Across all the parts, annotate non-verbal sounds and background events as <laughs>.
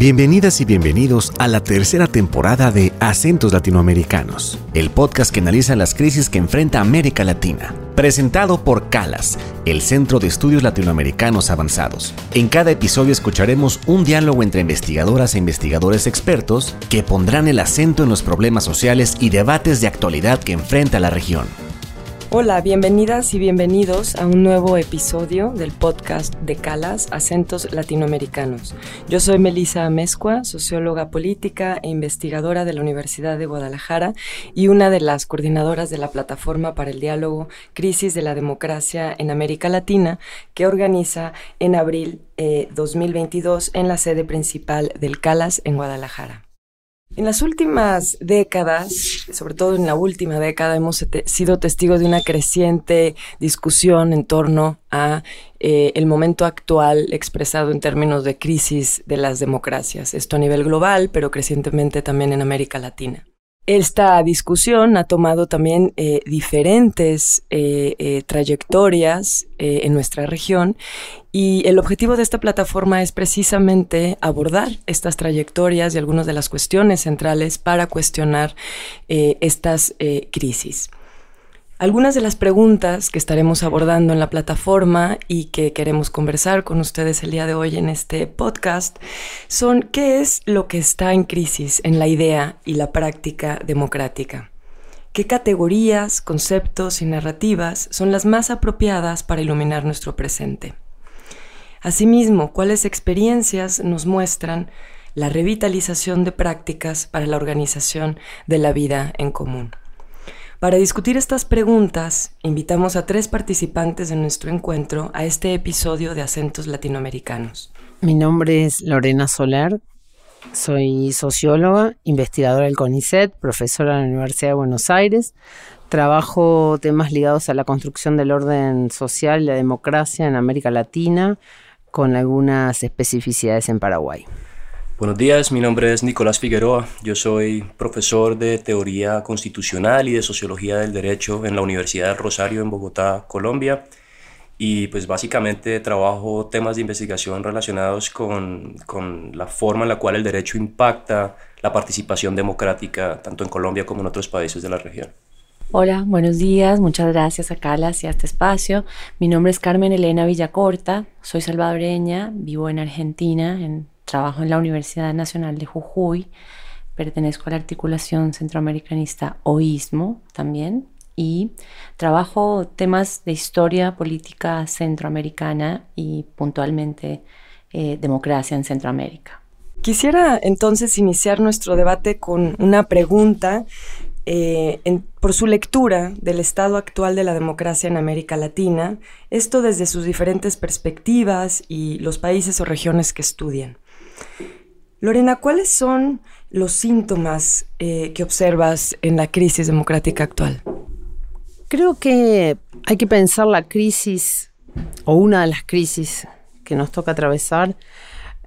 Bienvenidas y bienvenidos a la tercera temporada de Acentos Latinoamericanos, el podcast que analiza las crisis que enfrenta América Latina. Presentado por CALAS, el Centro de Estudios Latinoamericanos Avanzados. En cada episodio escucharemos un diálogo entre investigadoras e investigadores expertos que pondrán el acento en los problemas sociales y debates de actualidad que enfrenta la región. Hola, bienvenidas y bienvenidos a un nuevo episodio del podcast de Calas, Acentos Latinoamericanos. Yo soy Melisa Amezcua, socióloga política e investigadora de la Universidad de Guadalajara y una de las coordinadoras de la Plataforma para el Diálogo Crisis de la Democracia en América Latina, que organiza en abril 2022 eh, en la sede principal del Calas en Guadalajara. En las últimas décadas, sobre todo en la última década, hemos sido testigos de una creciente discusión en torno a eh, el momento actual expresado en términos de crisis de las democracias. Esto a nivel global, pero crecientemente también en América Latina. Esta discusión ha tomado también eh, diferentes eh, eh, trayectorias en nuestra región y el objetivo de esta plataforma es precisamente abordar estas trayectorias y algunas de las cuestiones centrales para cuestionar estas crisis. Algunas de las preguntas que estaremos abordando en la plataforma y que queremos conversar con ustedes el día de hoy en este podcast son ¿qué es lo que está en crisis en la idea y la práctica democrática? ¿Qué categorías, conceptos y narrativas son las más apropiadas para iluminar nuestro presente? Asimismo, ¿cuáles experiencias nos muestran la revitalización de prácticas para la organización de la vida en común? Para discutir estas preguntas, invitamos a tres participantes de nuestro encuentro a este episodio de Acentos Latinoamericanos. Mi nombre es Lorena Soler, soy socióloga, investigadora del CONICET, profesora en la Universidad de Buenos Aires. Trabajo temas ligados a la construcción del orden social y la democracia en América Latina, con algunas especificidades en Paraguay. Buenos días, mi nombre es Nicolás Figueroa. Yo soy profesor de Teoría Constitucional y de Sociología del Derecho en la Universidad del Rosario en Bogotá, Colombia. Y pues básicamente trabajo temas de investigación relacionados con, con la forma en la cual el derecho impacta la participación democrática tanto en Colombia como en otros países de la región. Hola, buenos días. Muchas gracias a Calas y a este espacio. Mi nombre es Carmen Elena Villacorta. Soy salvadoreña, vivo en Argentina, en Trabajo en la Universidad Nacional de Jujuy, pertenezco a la articulación centroamericanista OISMO también y trabajo temas de historia política centroamericana y puntualmente eh, democracia en Centroamérica. Quisiera entonces iniciar nuestro debate con una pregunta eh, por su lectura del estado actual de la democracia en América Latina, esto desde sus diferentes perspectivas y los países o regiones que estudian. Lorena, ¿cuáles son los síntomas eh, que observas en la crisis democrática actual? Creo que hay que pensar la crisis o una de las crisis que nos toca atravesar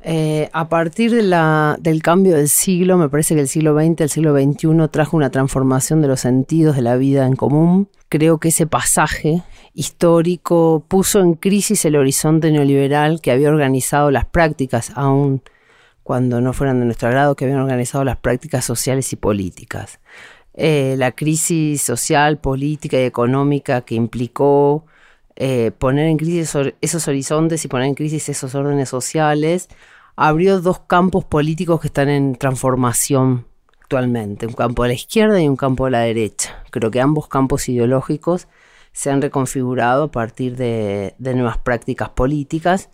eh, a partir del cambio del siglo. Me parece que el siglo XX, el siglo XXI trajo una transformación de los sentidos de la vida en común. Creo que ese pasaje histórico puso en crisis el horizonte neoliberal que había organizado las prácticas aún cuando no fueran de nuestro agrado, que habían organizado las prácticas sociales y políticas. Eh, la crisis social, política y económica que implicó eh, poner en crisis esos horizontes y poner en crisis esos órdenes sociales, abrió dos campos políticos que están en transformación actualmente, un campo de la izquierda y un campo de la derecha. Creo que ambos campos ideológicos se han reconfigurado a partir de nuevas prácticas políticas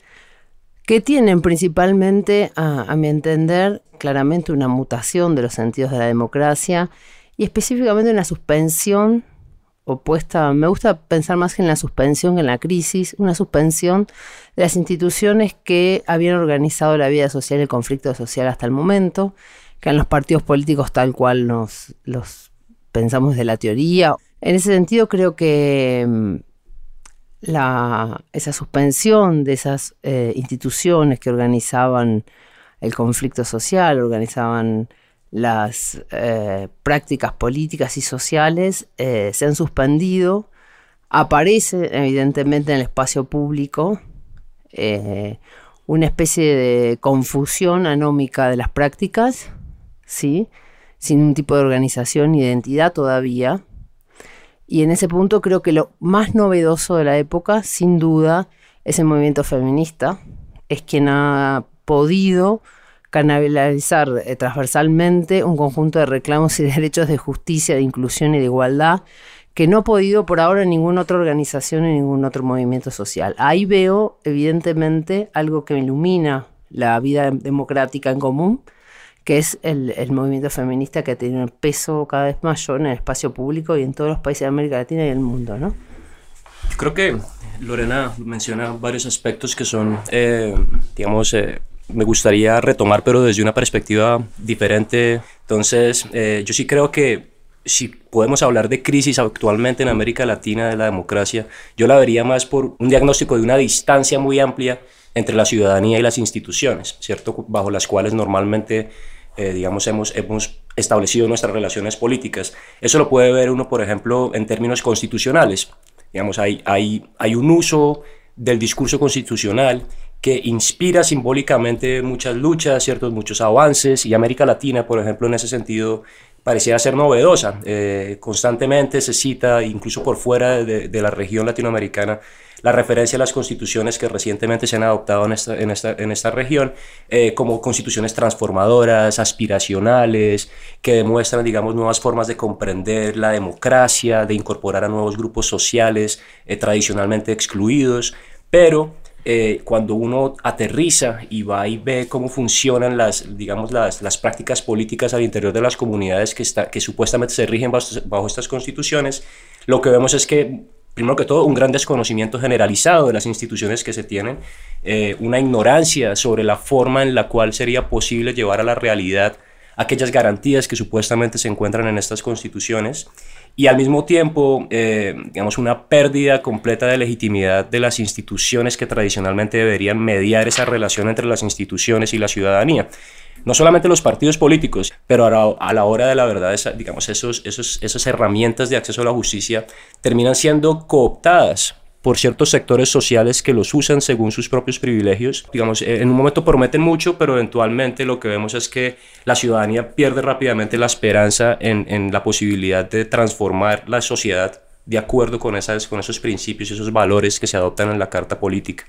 que tienen principalmente, a, mi entender, claramente una mutación de los sentidos de la democracia y específicamente una suspensión opuesta, me gusta pensar más en la suspensión que en la crisis, una suspensión de las instituciones que habían organizado la vida social y el conflicto social hasta el momento, que en los partidos políticos tal cual nos los pensamos de la teoría. En ese sentido creo que mm, la, esa suspensión de esas eh, instituciones que organizaban el conflicto social, organizaban las eh, prácticas políticas y sociales, eh, se han suspendido. Aparece evidentemente en el espacio público una especie de confusión anómica de las prácticas, ¿sí? sin un tipo de organización ni identidad todavía. Y en ese punto creo que lo más novedoso de la época, sin duda, es el movimiento feminista. Es quien ha podido canalizar eh, transversalmente un conjunto de reclamos y <laughs> derechos de justicia, de inclusión y de igualdad que no ha podido por ahora ninguna otra organización ni ningún otro movimiento social. Ahí veo, evidentemente, algo que ilumina la vida democrática en común, que es el, movimiento feminista que tiene un peso cada vez mayor en el espacio público y en todos los países de América Latina y el mundo, ¿no? Creo que Lorena menciona varios aspectos que son, eh, digamos, eh, me gustaría retomar, pero desde una perspectiva diferente. Entonces, eh, yo sí creo que si podemos hablar de crisis actualmente en América Latina de la democracia, yo la vería más por un diagnóstico de una distancia muy amplia entre la ciudadanía y las instituciones, ¿cierto? Bajo las cuales normalmente eh, digamos, hemos, hemos establecido nuestras relaciones políticas. Eso lo puede ver uno, por ejemplo, en términos constitucionales. Digamos, hay, hay, hay un uso del discurso constitucional que inspira simbólicamente muchas luchas, ciertos muchos avances, y América Latina, por ejemplo, en ese sentido, parecía ser novedosa. Eh, constantemente se cita, incluso por fuera de la región latinoamericana, la referencia a las constituciones que recientemente se han adoptado en esta, en esta, en esta región eh, como constituciones transformadoras, aspiracionales, que demuestran, digamos, nuevas formas de comprender la democracia, de incorporar a nuevos grupos sociales eh, tradicionalmente excluidos, pero eh, cuando uno aterriza y va y ve cómo funcionan las, digamos, las, las prácticas políticas al interior de las comunidades que, está, que supuestamente se rigen bajo, bajo estas constituciones, lo que vemos es que primero que todo, un gran desconocimiento generalizado de las instituciones que se tienen, eh, una ignorancia sobre la forma en la cual sería posible llevar a la realidad aquellas garantías que supuestamente se encuentran en estas constituciones y al mismo tiempo, eh, digamos, una pérdida completa de legitimidad de las instituciones que tradicionalmente deberían mediar esa relación entre las instituciones y la ciudadanía no solamente los partidos políticos, pero a la, hora de la verdad, digamos, esos, esos, esas herramientas de acceso a la justicia terminan siendo cooptadas por ciertos sectores sociales que los usan según sus propios privilegios. Digamos, eh, en un momento prometen mucho, pero eventualmente lo que vemos es que la ciudadanía pierde rápidamente la esperanza en, en la posibilidad de transformar la sociedad de acuerdo con, esas, con esos principios y esos valores que se adoptan en la Carta Política.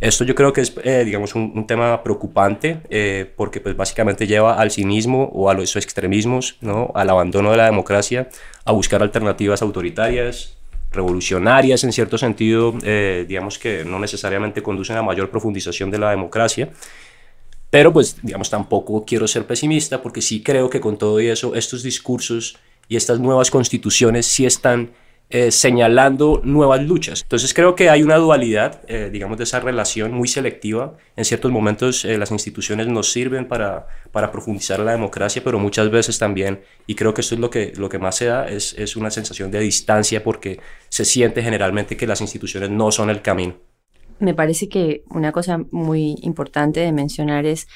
Esto yo creo que es, eh, digamos, un, tema preocupante eh, porque pues básicamente lleva al cinismo o a los extremismos, ¿no? al abandono de la democracia, a buscar alternativas autoritarias, revolucionarias en cierto sentido, eh, digamos que no necesariamente conducen a mayor profundización de la democracia. Pero pues, digamos, tampoco quiero ser pesimista porque sí creo que con todo eso, estos discursos y estas nuevas constituciones sí están eh, señalando nuevas luchas. Entonces creo que hay una dualidad, eh, digamos, de esa relación muy selectiva. En ciertos momentos eh, las instituciones nos sirven para, para profundizar la democracia, pero muchas veces también, y creo que esto es lo que, lo que más se da, es, es una sensación de distancia porque se siente generalmente que las instituciones no son el camino. Me parece que una cosa muy importante de mencionar es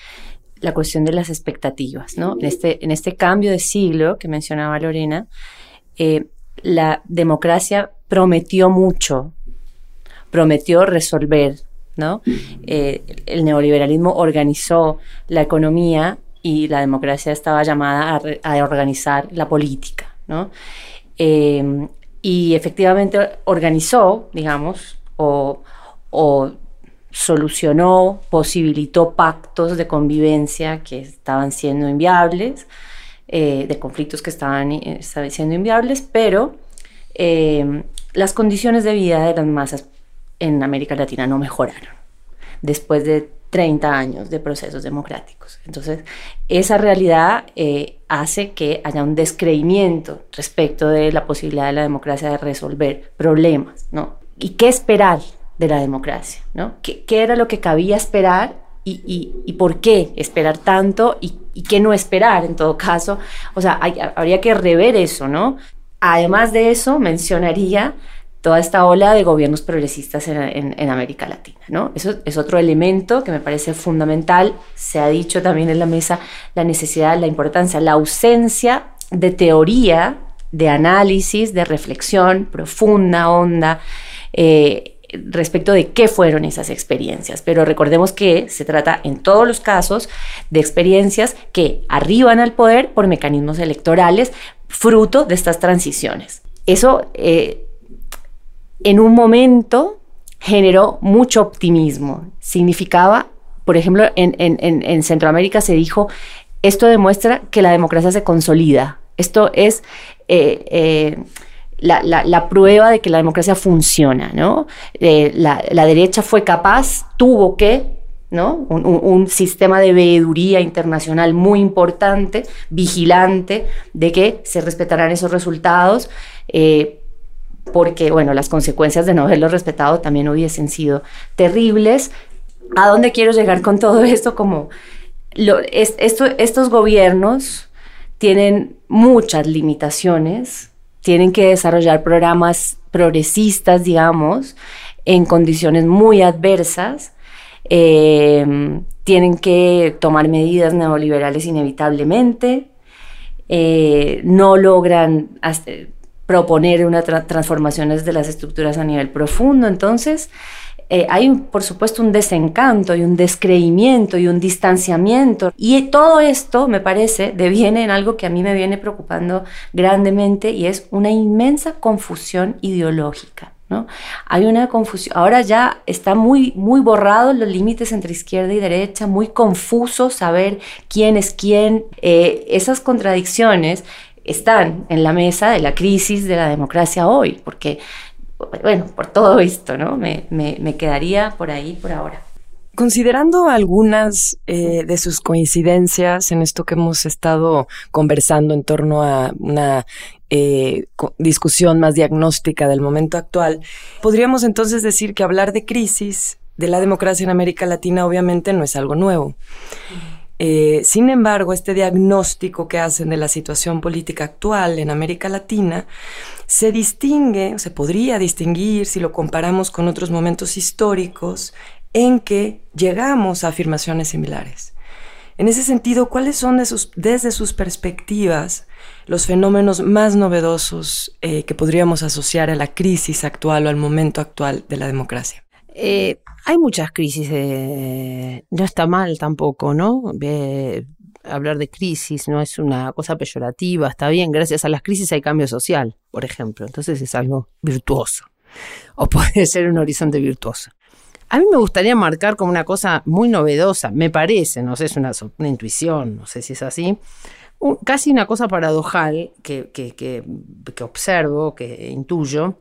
la cuestión de las expectativas, ¿no? En este, en este cambio de siglo que mencionaba Lorena, eh, la democracia prometió mucho, prometió resolver, ¿no? Eh, el neoliberalismo organizó la economía y la democracia estaba llamada a, organizar la política, ¿no? Em, y efectivamente organizó, digamos, o, solucionó, posibilitó pactos de convivencia que estaban siendo inviables, eh, de conflictos que estaban, eh, siendo inviables, pero eh, las condiciones de vida de las masas en América Latina no mejoraron después de 30 años de procesos democráticos. Entonces, esa realidad hace que haya un descreimiento respecto de la posibilidad de la democracia de resolver problemas, ¿no? ¿Y qué esperar de la democracia, ¿no? ¿Qué, qué era lo que cabía esperar y, por qué esperar tanto y, qué no esperar en todo caso. O sea, habría que rever eso, ¿no? Además de eso, mencionaría toda esta ola de gobiernos progresistas en, América Latina, ¿no? Eso es otro elemento que me parece fundamental. Se ha dicho también en la mesa la necesidad, la importancia, la ausencia de teoría, de análisis, de reflexión profunda, honda, eh, respecto de qué fueron esas experiencias. Pero recordemos que se trata en todos los casos de experiencias que arriban al poder por mecanismos electorales fruto de estas transiciones. Eso eh, en un momento generó mucho optimismo. Significaba, por ejemplo, en, Centroamérica se dijo, esto demuestra que la democracia se consolida. Esto es... Eh, eh, la, prueba de que la democracia funciona, ¿no? Eh, la, derecha fue capaz, tuvo que, ¿no? Un, sistema de veeduría internacional muy importante, vigilante, de que se respetaran esos resultados, eh, porque, bueno, las consecuencias de no haberlos respetado también hubiesen sido terribles. ¿A dónde quiero llegar con todo esto? Como estos gobiernos tienen muchas limitaciones, tienen que desarrollar programas progresistas, digamos, en condiciones muy adversas. Eh, tienen que tomar medidas neoliberales inevitablemente. Eh, no logran proponer unas transformaciones de las estructuras a nivel profundo. Entonces, eh, hay, por supuesto, un desencanto y un descreimiento y un distanciamiento. Y todo esto, me parece, deviene en algo que a mí me viene preocupando grandemente y es una inmensa confusión ideológica. ¿no? Hay una confusión, ahora ya está muy, muy borrados los límites entre izquierda y derecha, muy confuso saber quién es quién. Eh, esas contradicciones están en la mesa de la crisis de la democracia hoy, porque bueno, por todo esto, ¿no? Me, quedaría por ahí por ahora. Considerando algunas eh, de sus coincidencias en esto que hemos estado conversando en torno a una eh, discusión más diagnóstica del momento actual, podríamos entonces decir que hablar de crisis de la democracia en América Latina obviamente no es algo nuevo. Eh, sin embargo, este diagnóstico que hacen de la situación política actual en América Latina se distingue, se podría distinguir si lo comparamos con otros momentos históricos en que llegamos a afirmaciones similares. En ese sentido, ¿cuáles son desde sus perspectivas los fenómenos más novedosos eh, que podríamos asociar a la crisis actual o al momento actual de la democracia? Eh, hay muchas crisis, no está mal tampoco, ¿no? hablar de crisis no es una cosa peyorativa, está bien, gracias a las crisis hay cambio social, por ejemplo, entonces es algo virtuoso, o <laughs> puede ser un horizonte virtuoso. A mí me gustaría marcar como una cosa muy novedosa, me parece, no sé, es una, intuición, no sé si es así, casi una cosa paradojal que, observo, que intuyo,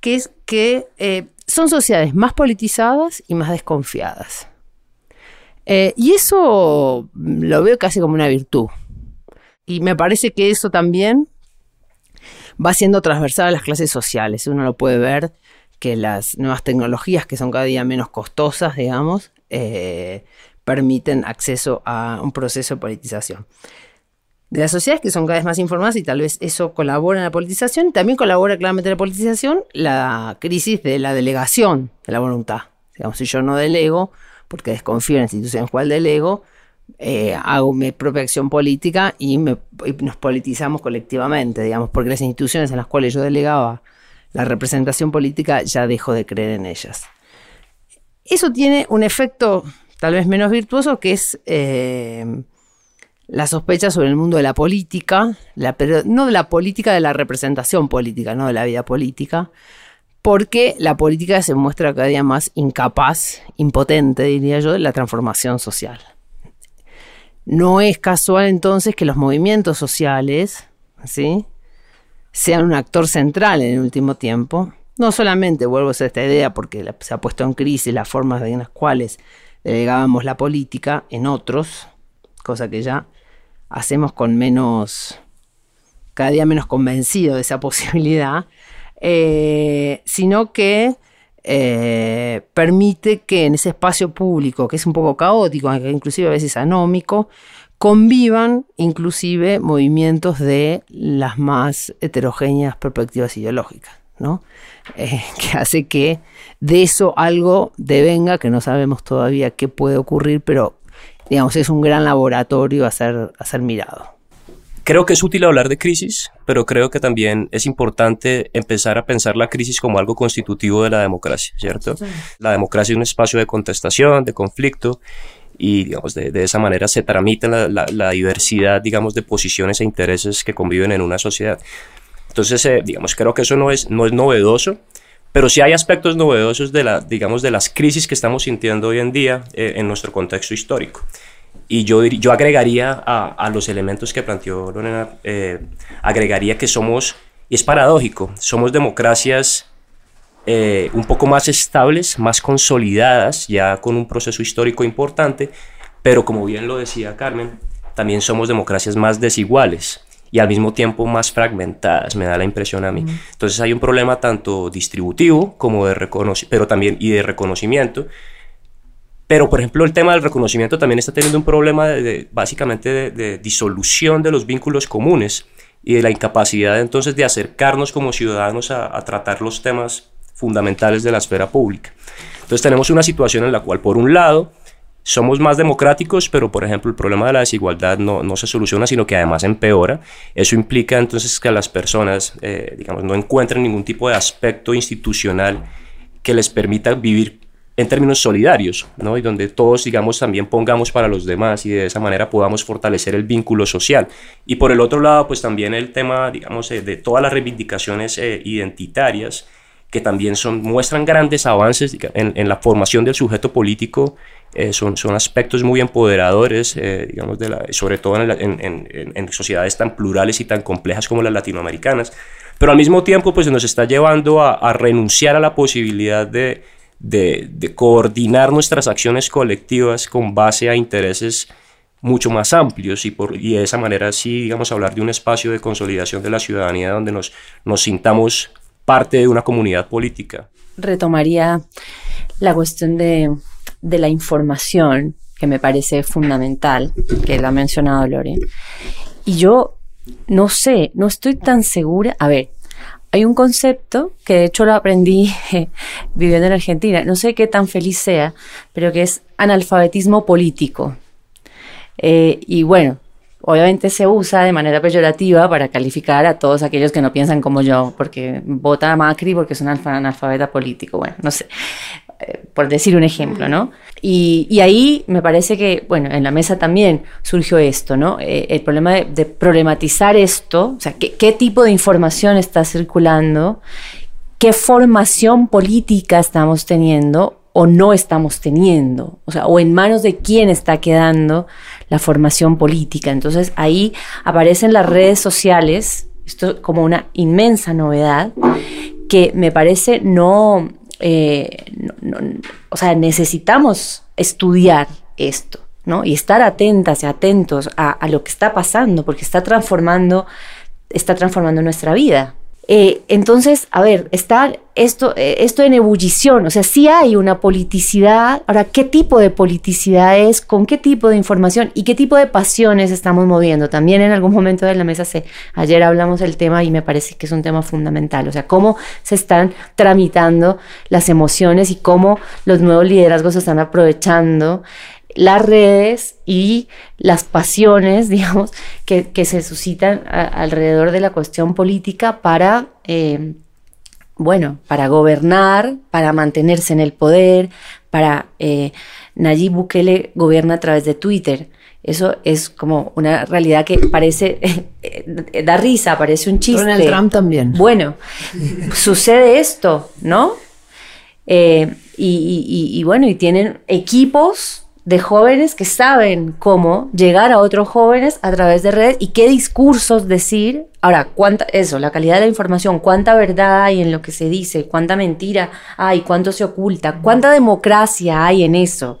que es que eh, son sociedades más politizadas y más desconfiadas. Eh, y eso lo veo casi como una virtud. Y me parece que eso también va siendo transversal a las clases sociales. Uno lo puede ver que las nuevas tecnologías, que son cada día menos costosas, digamos, eh, permiten acceso a un proceso de politización. De las sociedades que son cada vez más informadas y tal vez eso colabora en la politización, también colabora claramente en la politización la crisis de la delegación de la voluntad. Digamos, si yo no delego, porque desconfío en la institución cual delego, eh, hago mi propia acción política y, nos politizamos colectivamente, digamos, porque las instituciones en las cuales yo delegaba la representación política ya dejo de creer en ellas. Eso tiene un efecto tal vez menos virtuoso que es eh, la sospecha sobre el mundo de la política, pero no de la política, de la representación política, no de la vida política, porque la política se muestra cada día más incapaz, impotente, diría yo, de la transformación social. No es casual entonces que los movimientos sociales ¿sí? sean un actor central en el último tiempo. No solamente, vuelvo a esta idea, porque se ha puesto en crisis las formas en las cuales delegábamos la política en otros, cosa que ya hacemos con menos, cada día menos convencido de esa <laughs> posibilidad, eh, sino que eh, permite que en ese espacio público, que es un poco caótico, inclusive a veces anómico, convivan inclusive movimientos de las más heterogéneas perspectivas ideológicas, ¿no? Eh, <laughs> que hace que de eso algo devenga, que no sabemos todavía qué puede ocurrir, pero digamos, es un gran laboratorio a ser, a ser mirado. creo que es útil hablar de crisis, pero creo que también es importante empezar a pensar la crisis como algo constitutivo de la democracia, ¿cierto? La democracia es un espacio de contestación, de conflicto, y digamos, de, esa manera se tramita la, diversidad, digamos, de posiciones e intereses que conviven en una sociedad. Entonces, eh, digamos, creo que eso no es, no es novedoso, pero sí hay aspectos novedosos de, la, digamos, de las crisis que estamos sintiendo hoy en día eh, en nuestro contexto histórico. Y yo, yo agregaría a, los elementos que planteó Lorena, eh, agregaría que somos, y es paradójico, somos democracias eh, un poco más estables, más consolidadas, ya con un proceso histórico importante, pero como bien lo decía Carmen, también somos democracias más desiguales y al mismo tiempo más fragmentadas, me da la impresión a mí. Entonces hay un problema tanto distributivo como de reconocimiento, pero también y de reconocimiento, pero, por ejemplo, el tema del reconocimiento también está teniendo un problema de, básicamente de, disolución de los vínculos comunes y de la incapacidad entonces de acercarnos como ciudadanos a, tratar los temas fundamentales de la esfera pública. Entonces tenemos una situación en la cual, por un lado, somos más democráticos, pero por ejemplo el problema de la desigualdad no, no, se soluciona, sino que además empeora. Eso implica entonces que las personas, eh, digamos, no encuentren ningún tipo de aspecto institucional que les permita vivir en términos solidarios, ¿no? Y donde todos, digamos, también pongamos para los demás y de esa manera podamos fortalecer el vínculo social. Y por el otro lado, pues también el tema, digamos, eh, de todas las reivindicaciones eh, identitarias que también son, muestran grandes avances en, la formación del sujeto político, eh, son, son aspectos muy empoderadores, digamos, de la, sobre todo en, en, sociedades tan plurales y tan complejas como las latinoamericanas, pero al mismo tiempo pues nos está llevando a, a renunciar a la posibilidad de, de, coordinar nuestras acciones colectivas con base a intereses mucho más amplios y, por, y de esa manera sí, digamos, hablar de un espacio de consolidación de la ciudadanía donde nos, nos sintamos parte de una comunidad política. Retomaría la cuestión de, la información, que me parece fundamental, que la ha mencionado Lore. Y yo no sé, no estoy tan segura. A ver, hay un concepto que de hecho lo aprendí <laughs> viviendo en Argentina, no sé qué tan feliz sea, pero que es analfabetismo político. Eh, y bueno, obviamente se usa de manera peyorativa para calificar a todos aquellos que no piensan como yo, porque vota a Macri porque es un analfabeta político. Bueno, no sé. Eh, por decir un ejemplo, ¿no? Y, ahí me parece que, bueno, en la mesa también surgió esto, ¿no? Eh, el problema de, problematizar esto, o sea, ¿qué, tipo de información está circulando, qué formación política estamos teniendo o no estamos teniendo, o sea, o en manos de quién está quedando la formación política. Entonces ahí aparecen las redes sociales, esto como una inmensa novedad, que me parece no eh, o sea, necesitamos estudiar esto, ¿no? Y estar atentas y atentos a, a, lo que está pasando, porque está transformando, está transformando nuestra vida. Eh, entonces, a ver, está esto, eh, esto en ebullición, o sea, sí hay una politicidad. Ahora, ¿qué tipo de politicidad es? ¿Con qué tipo de información? ¿Y qué tipo de pasiones estamos moviendo? También en algún momento de la mesa, se, ayer hablamos del tema y me parece que es un tema fundamental, o sea, cómo se están tramitando las emociones y cómo los nuevos liderazgos están aprovechando las redes y las pasiones, <laughs> digamos, que, se suscitan alrededor de la cuestión política para, eh, bueno, para gobernar, para mantenerse en el poder, para... Eh, Nayib Bukele gobierna a través de Twitter. Eso es como una realidad que parece, <laughs> eh, da risa, parece un chiste. Donald Trump también. Bueno, sucede esto, ¿no? y, bueno, y tienen equipos de jóvenes que saben cómo llegar a otros jóvenes a través de redes y qué discursos decir. Ahora, cuánta, eso, la calidad de la información, cuánta verdad hay en lo que se dice, cuánta mentira hay, cuánto se oculta, cuánta democracia hay en eso,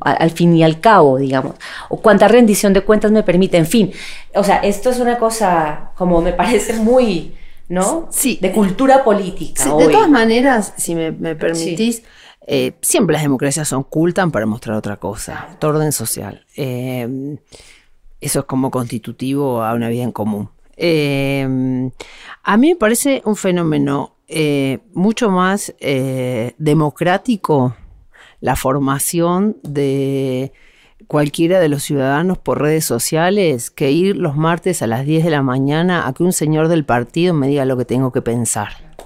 al, fin y al cabo, digamos, o cuánta rendición de cuentas me permite, en fin. O sea, esto es una cosa como me parece muy, ¿no? Sí. De cultura política. de todas maneras, si me, permitís. Eh, siempre las democracias ocultan para mostrar otra cosa, orden social. Eh, eso es como constitutivo a una vida en común. Eh, a mí me parece un fenómeno mucho más democrático la formación de cualquiera de los ciudadanos por redes sociales que ir los martes a las 10 de la mañana a que un señor del partido me diga lo que tengo que pensar.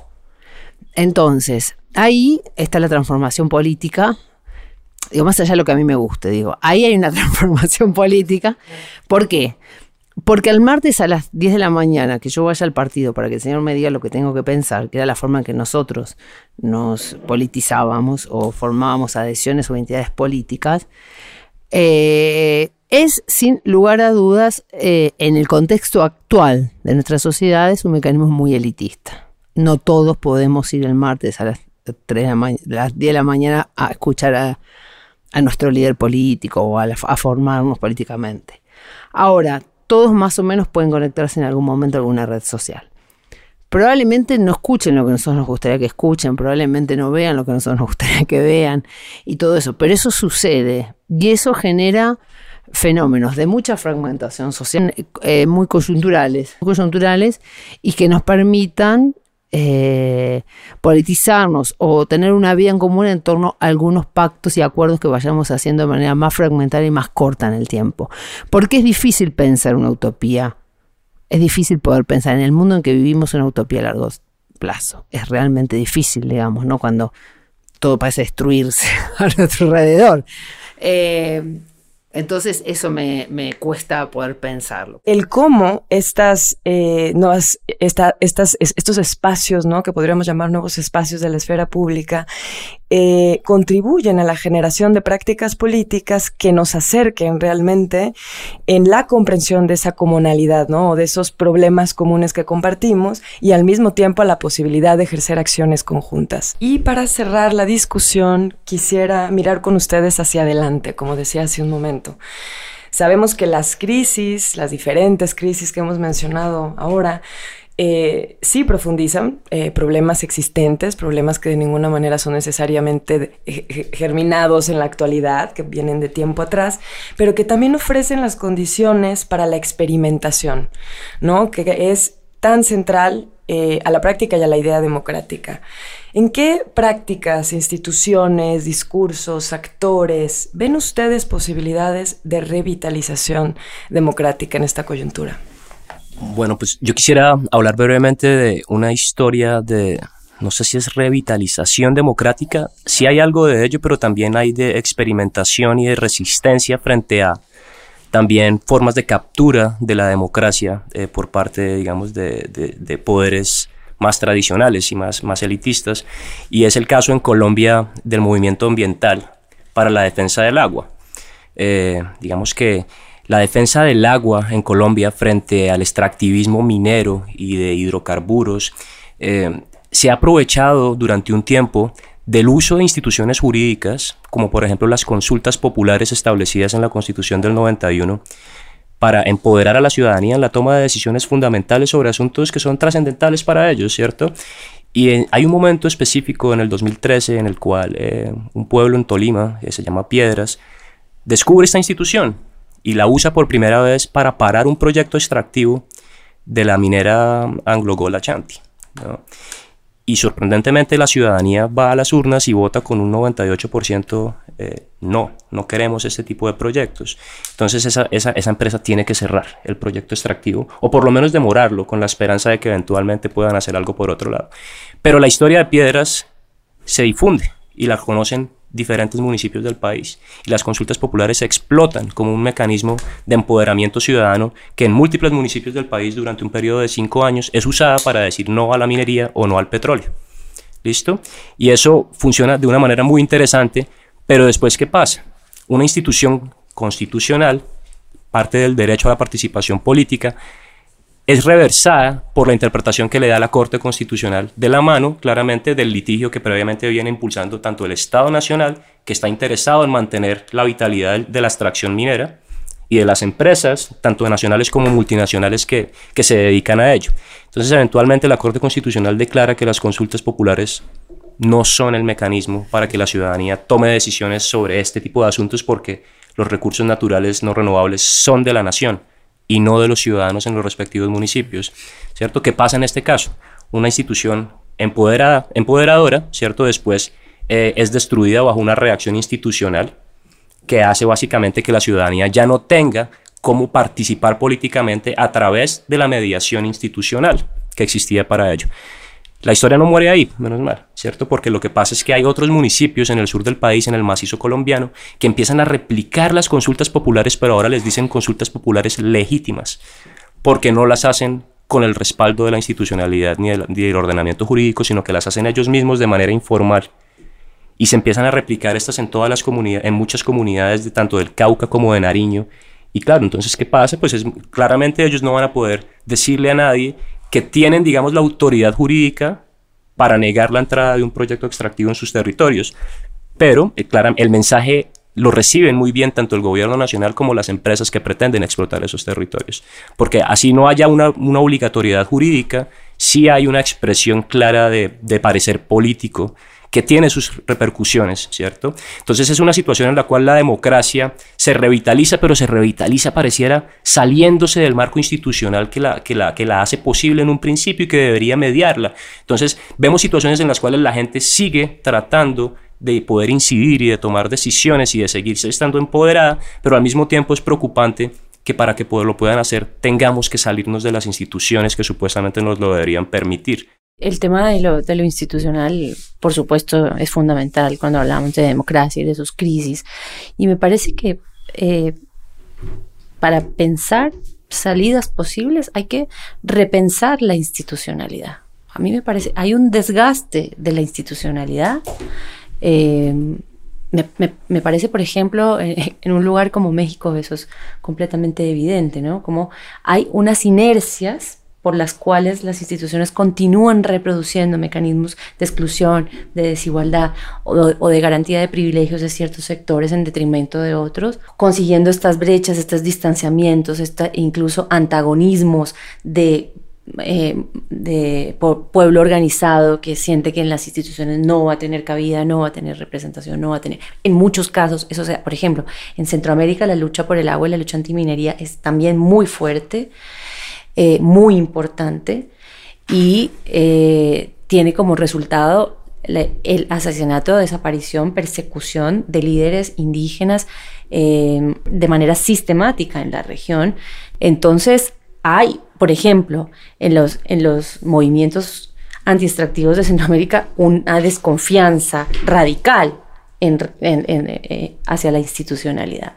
Entonces, ahí está la transformación política. Digo, más allá de lo que a mí me guste, digo, ahí hay una <laughs> transformación política. ¿Por qué? Porque el martes a las 10 de la mañana que yo vaya al partido para que el señor me diga lo que tengo que pensar, que era la forma en que nosotros nos politizábamos o formábamos adhesiones o entidades políticas, eh, es sin lugar a dudas, eh, en el contexto actual de nuestra sociedad, es un mecanismo muy elitista. No todos podemos ir el martes a las, 3 de las 10 de la mañana a escuchar a, nuestro líder político o a, a formarnos políticamente. Ahora, todos más o menos pueden conectarse en algún momento a alguna red social. Probablemente no escuchen lo que nosotros nos gustaría que escuchen, probablemente no vean lo que nosotros nos gustaría que vean y todo eso, pero eso sucede y eso genera fenómenos de mucha fragmentación social eh, muy coyunturales, coyunturales y que nos permitan eh, politizarnos o tener una vida en común en torno a algunos pactos y acuerdos que vayamos haciendo de manera más fragmentaria y más corta en el tiempo. Porque es difícil pensar una utopía. Es difícil poder pensar en el mundo en que vivimos una utopía a largo plazo. Es realmente difícil, digamos, ¿no? Cuando todo parece destruirse <laughs> a nuestro alrededor. Eh, entonces eso me, me, cuesta poder pensarlo. El cómo estas, eh, esta, estas, estos espacios, ¿no? que podríamos llamar nuevos espacios de la esfera pública, eh, contribuyen a la generación de prácticas políticas que nos acerquen realmente en la comprensión de esa comunalidad, ¿no? O de esos problemas comunes que compartimos y al mismo tiempo a la posibilidad de ejercer acciones conjuntas. Y para cerrar la discusión, quisiera mirar con ustedes hacia adelante, como decía hace un momento. Sabemos que las crisis, las diferentes crisis que hemos mencionado ahora, eh, sí profundizan eh, problemas existentes, problemas que de ninguna manera son necesariamente germinados en la actualidad, que vienen de tiempo atrás, pero que también ofrecen las condiciones para la experimentación, ¿no? Que es tan central eh, a la práctica y a la idea democrática. ¿En qué prácticas, instituciones, discursos, actores ven ustedes posibilidades de revitalización democrática en esta coyuntura? Bueno, pues yo quisiera hablar brevemente de una historia de, no sé si es revitalización democrática, sí hay algo de ello, pero también hay de experimentación y de resistencia frente a también formas de captura de la democracia eh, por parte, digamos, de, poderes más tradicionales y más, más elitistas. Y es el caso en Colombia del movimiento ambiental para la defensa del agua. Eh, digamos que la defensa del agua en Colombia frente al extractivismo minero y de hidrocarburos eh, se ha aprovechado durante un tiempo del uso de instituciones jurídicas, como por ejemplo las consultas populares establecidas en la Constitución del 91, para empoderar a la ciudadanía en la toma de decisiones fundamentales sobre asuntos que son trascendentales para ellos, ¿cierto? Y hay un momento específico en el 2013 en el cual eh, un pueblo en Tolima, que se llama Piedras, descubre esta institución y la usa por primera vez para parar un proyecto extractivo de la minera Anglo-Gold Ashanti. Y sorprendentemente la ciudadanía va a las urnas y vota con un 98% eh, no, no queremos este tipo de proyectos. Entonces esa, esa, esa, empresa tiene que cerrar el proyecto extractivo o por lo menos demorarlo con la esperanza de que eventualmente puedan hacer algo por otro lado. Pero la historia de Piedras se difunde y la conocen diferentes municipios del país. Y las consultas populares se explotan como un mecanismo de empoderamiento ciudadano que en múltiples municipios del país durante un periodo de cinco años es usada para decir no a la minería o no al petróleo. ¿Listo? Y eso funciona de una manera muy interesante, pero después, ¿qué pasa? Una institución constitucional, parte del derecho a la participación política, es reversada por la interpretación que le da la Corte Constitucional de la mano, claramente, del litigio que previamente viene impulsando tanto el Estado Nacional, que está interesado en mantener la vitalidad de la extracción minera, y de las empresas, tanto nacionales como multinacionales, que, que se dedican a ello. Entonces, eventualmente, la Corte Constitucional declara que las consultas populares no son el mecanismo para que la ciudadanía tome decisiones sobre este tipo de asuntos porque los recursos naturales no renovables son de la nación y no de los ciudadanos en los respectivos municipios. ¿Cierto? ¿Qué pasa en este caso? Una institución empoderada, empoderadora, ¿cierto? Después eh, es destruida bajo una reacción institucional que hace básicamente que la ciudadanía ya no tenga cómo participar políticamente a través de la mediación institucional que existía para ello. La historia no muere ahí, menos mal, ¿cierto? Porque lo que pasa es que hay otros municipios en el sur del país, en el macizo colombiano, que empiezan a replicar las consultas populares, pero ahora les dicen consultas populares legítimas, porque no las hacen con el respaldo de la institucionalidad ni del, ordenamiento jurídico, sino que las hacen ellos mismos de manera informal. Y se empiezan a replicar estas en todas las comunidades, en muchas comunidades de tanto del Cauca como de Nariño. Y claro, entonces, ¿qué pasa? Pues es, claramente ellos no van a poder decirle a nadie que tienen, digamos, la autoridad jurídica para negar la entrada de un proyecto extractivo en sus territorios. Pero, eh, el mensaje lo reciben muy bien tanto el gobierno nacional como las empresas que pretenden explotar esos territorios. Porque así no haya una, obligatoriedad jurídica, sí hay una expresión clara de, de parecer político que tiene sus repercusiones, ¿cierto? Entonces es una situación en la cual la democracia se revitaliza, pero se revitaliza pareciera saliéndose del marco institucional que la, que la, que la hace posible en un principio y que debería mediarla. Entonces vemos situaciones en las cuales la gente sigue tratando de poder incidir y de tomar decisiones y de seguirse estando empoderada, pero al mismo tiempo es preocupante que para que lo puedan hacer tengamos que salirnos de las instituciones que supuestamente nos lo deberían permitir. El tema de lo, institucional, por supuesto, es fundamental cuando hablamos de democracia y de sus crisis. Y me parece que eh, para pensar salidas posibles hay que repensar la institucionalidad. A mí me parece, hay un desgaste de la institucionalidad. Eh, me, parece, por ejemplo, en, en, un lugar como México eso es completamente evidente, ¿no? Como hay unas inercias por las cuales las instituciones continúan reproduciendo mecanismos de exclusión, de desigualdad o, de garantía de privilegios de ciertos sectores en detrimento de otros, consiguiendo estas brechas, estos distanciamientos, incluso antagonismos de eh, de pueblo organizado que siente que en las instituciones no va a tener cabida, no va a tener representación, no va a tener. En muchos casos, eso sea, por ejemplo, en Centroamérica la lucha por el agua y la lucha antiminería es también muy fuerte. Eh, muy importante y eh, tiene como resultado el asesinato, desaparición, persecución de líderes indígenas eh, de manera sistemática en la región. Entonces, hay, por ejemplo, en los, en los movimientos antiextractivos de Centroamérica una desconfianza radical hacia la institucionalidad.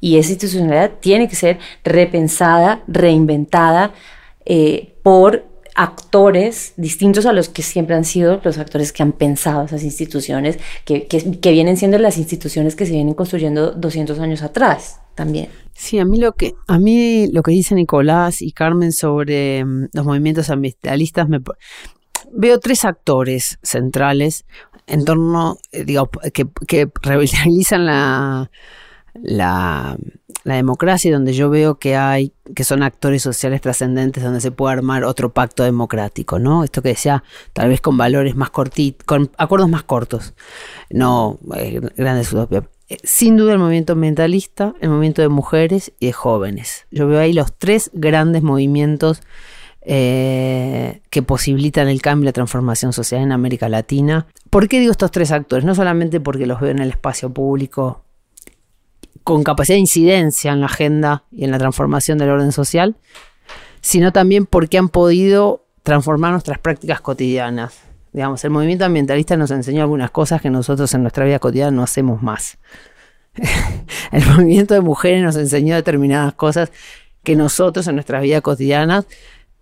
Y esa institucionalidad tiene que ser repensada, reinventada eh, por actores distintos a los que siempre han sido los actores que han pensado esas instituciones, que, que, vienen siendo las instituciones que se vienen construyendo 200 años atrás también. Sí, a mí lo que a mí lo que dice Nicolás y Carmen sobre mm, los movimientos ambientalistas me veo tres actores centrales en torno, eh, digo, que, que revitalizan la la, democracia, donde yo veo que hay, que son actores sociales trascendentes, donde se puede armar otro pacto democrático, ¿no? Esto que decía, tal vez con valores más cortitos, con acuerdos más cortos, no eh, grandes utopias. Eh, sin duda el movimiento ambientalista, el movimiento de mujeres y de jóvenes. Yo veo ahí los tres grandes movimientos eh, que posibilitan el cambio y la transformación social en América Latina. ¿Por qué digo estos tres actores? No solamente porque los veo en el espacio público con capacidad de incidencia en la agenda y en la transformación del orden social, sino también porque han podido transformar nuestras prácticas cotidianas. Digamos, el movimiento ambientalista nos enseñó algunas cosas que nosotros en nuestra vida cotidiana no hacemos más. <laughs> el movimiento de mujeres nos enseñó determinadas cosas que nosotros en nuestras vidas cotidianas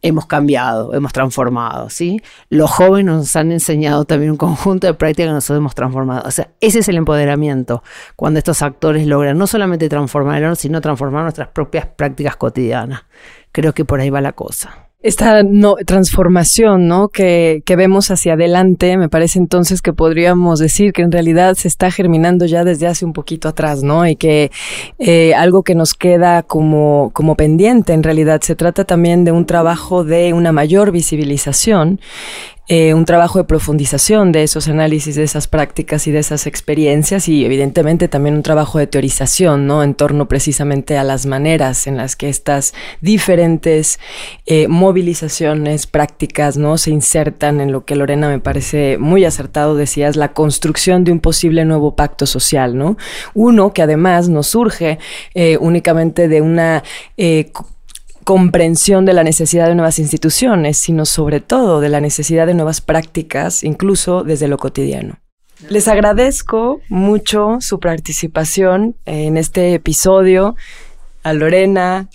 hemos cambiado, hemos transformado, ¿sí? Los jóvenes nos han enseñado también un conjunto de prácticas que nosotros hemos transformado. O sea, ese es el empoderamiento, cuando estos actores logran no solamente transformar el orden, sino transformar nuestras propias prácticas cotidianas. Creo que por ahí va la cosa esta no, transformación ¿no? Que, que, vemos hacia adelante, me parece entonces que podríamos decir que en realidad se está germinando ya desde hace un poquito atrás, ¿no? Y que eh, algo que nos queda como, como pendiente en realidad se trata también de un trabajo de una mayor visibilización eh, un trabajo de profundización de esos análisis, de esas prácticas y de esas experiencias y evidentemente también un trabajo de teorización, ¿no? En torno precisamente a las maneras en las que estas diferentes eh, movilizaciones, prácticas, ¿no? Se insertan en lo que Lorena me parece muy acertado, decías, la construcción de un posible nuevo pacto social, ¿no? Uno que además nos surge eh, únicamente de una comprensión de la necesidad de nuevas instituciones, sino sobre todo de la necesidad de nuevas prácticas, incluso desde lo cotidiano. Les agradezco mucho su participación en este episodio a Lorena,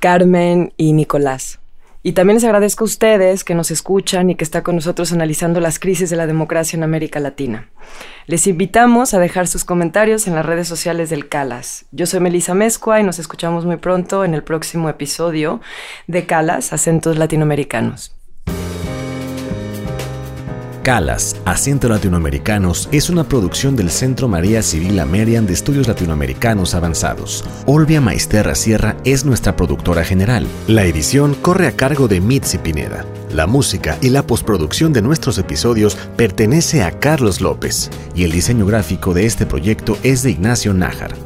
Carmen y Nicolás. Y también les agradezco a ustedes que nos escuchan y que están con nosotros analizando las crisis de la democracia en América Latina. Les invitamos a dejar sus comentarios en las redes sociales del CALAS. Yo soy Melisa Mezcua y nos escuchamos muy pronto en el próximo episodio de CALAS, Acentos Latinoamericanos. Calas, Acento Latinoamericanos, es una producción del Centro María Civil Amerian de Estudios Latinoamericanos Avanzados. Olvia Maisterra Sierra es nuestra productora general. La edición corre a cargo de Mitzi Pineda. La música y la postproducción de nuestros episodios pertenece a Carlos López y el diseño gráfico de este proyecto es de Ignacio Nájar.